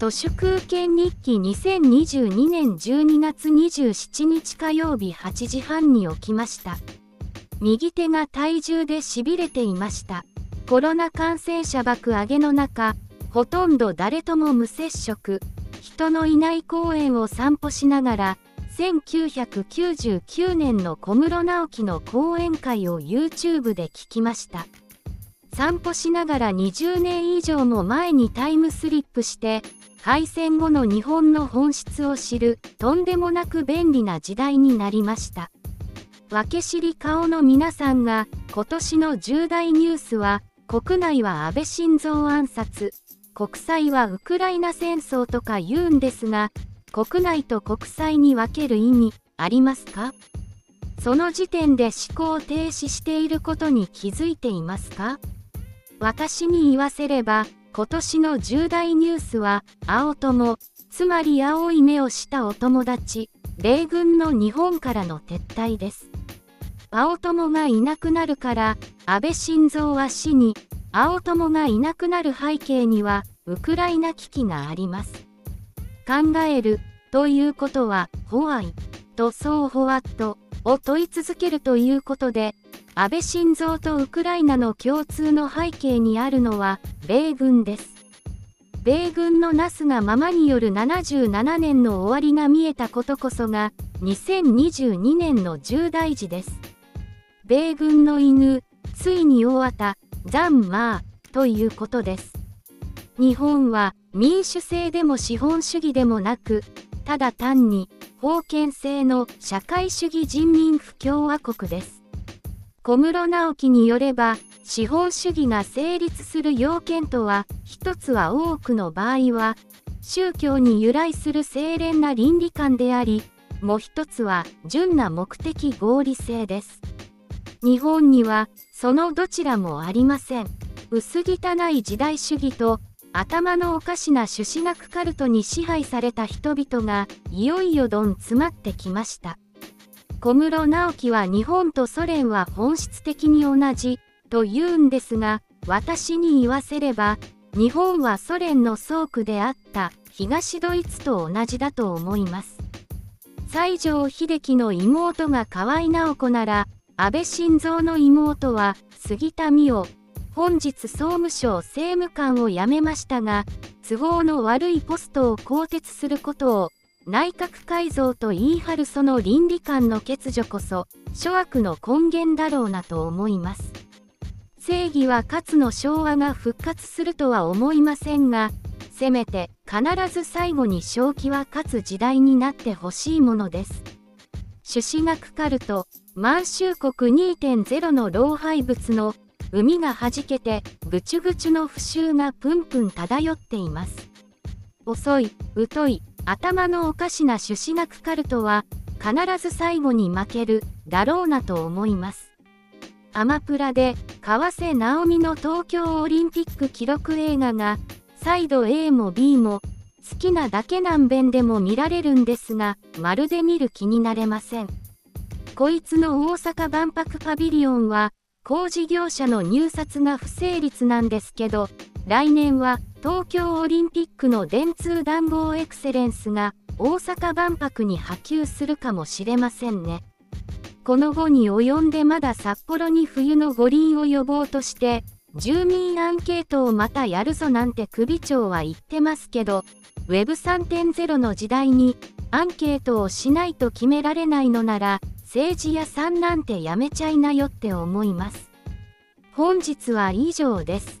都市空権日記2022年12月27日火曜日8時半に起きました。右手が体重で痺れていました。コロナ感染者爆上げの中、ほとんど誰とも無接触、人のいない公園を散歩しながら、1999年の小室直樹の講演会を YouTube で聞きました。散歩しながら20年以上も前にタイムスリップして、敗戦後の日本の本質を知る、とんでもなく便利な時代になりました。分け知り顔の皆さんが、今年の重大ニュースは、国内は安倍晋三暗殺、国際はウクライナ戦争とか言うんですが、国内と国際に分ける意味、ありますか？その時点で思考停止していることに気づいていますか？私に言わせれば、今年の重大ニュースは、青友、つまり青い目をしたお友達、米軍の日本からの撤退です。青友がいなくなるから、安倍晋三は死に、青友がいなくなる背景には、ウクライナ危機があります。考える、ということは、ホワイとそうホワットを問い続けるということで、安倍晋三とウクライナの共通の背景にあるのは、米軍です。米軍のなすがままによる77年の終わりが見えたことこそが、2022年の重大事です。米軍の犬、ついに終わった、ザンマー、ということです。日本は民主制でも資本主義でもなく、ただ単に封建制の社会主義人民不共和国です。小室直樹によれば、資本主義が成立する要件とは、一つは多くの場合は、宗教に由来する清廉な倫理観であり、もう一つは純な目的合理性です。日本には、そのどちらもありません。薄汚い時代主義と、頭のおかしな朱子学カルトに支配された人々が、いよいよどん詰まってきました。小室直樹は日本とソ連は本質的に同じと言うんですが、私に言わせれば、日本はソ連の倉庫であった東ドイツと同じだと思います。西城秀樹の妹が河合直子なら、安倍晋三の妹は杉田美代、本日総務省政務官を辞めましたが、都合の悪いポストを更迭することを内閣改造と言い張るその倫理観の欠如こそ、諸悪の根源だろうなと思います。正義は勝の昭和が復活するとは思いませんが、せめて必ず最後に正気は勝つ時代になってほしいものです。朱子学カルト、満州国2.0の老廃物の海がはじけてぐちゅぐちゅの腐臭がぷんぷん漂っています。遅い、疎い、頭のおかしな朱子学カルトは必ず最後に負けるだろうなと思います。アマプラで川瀬直美の東京オリンピック記録映画が再度 A も B も好きなだけ何遍でも見られるんですがまるで見る気になれません。こいつの大阪万博パビリオンは工事業者の入札が不成立なんですけど来年は東京オリンピックの電通暖房エクセレンスが大阪万博に波及するかもしれませんね。この後に及んでまだ札幌に冬の五輪を呼ぼうとして住民アンケートをまたやるぞなんて首長は言ってますけど Web3.0 の時代にアンケートをしないと決められないのなら政治屋さんなんてやめちゃいなよって思います。本日は以上です。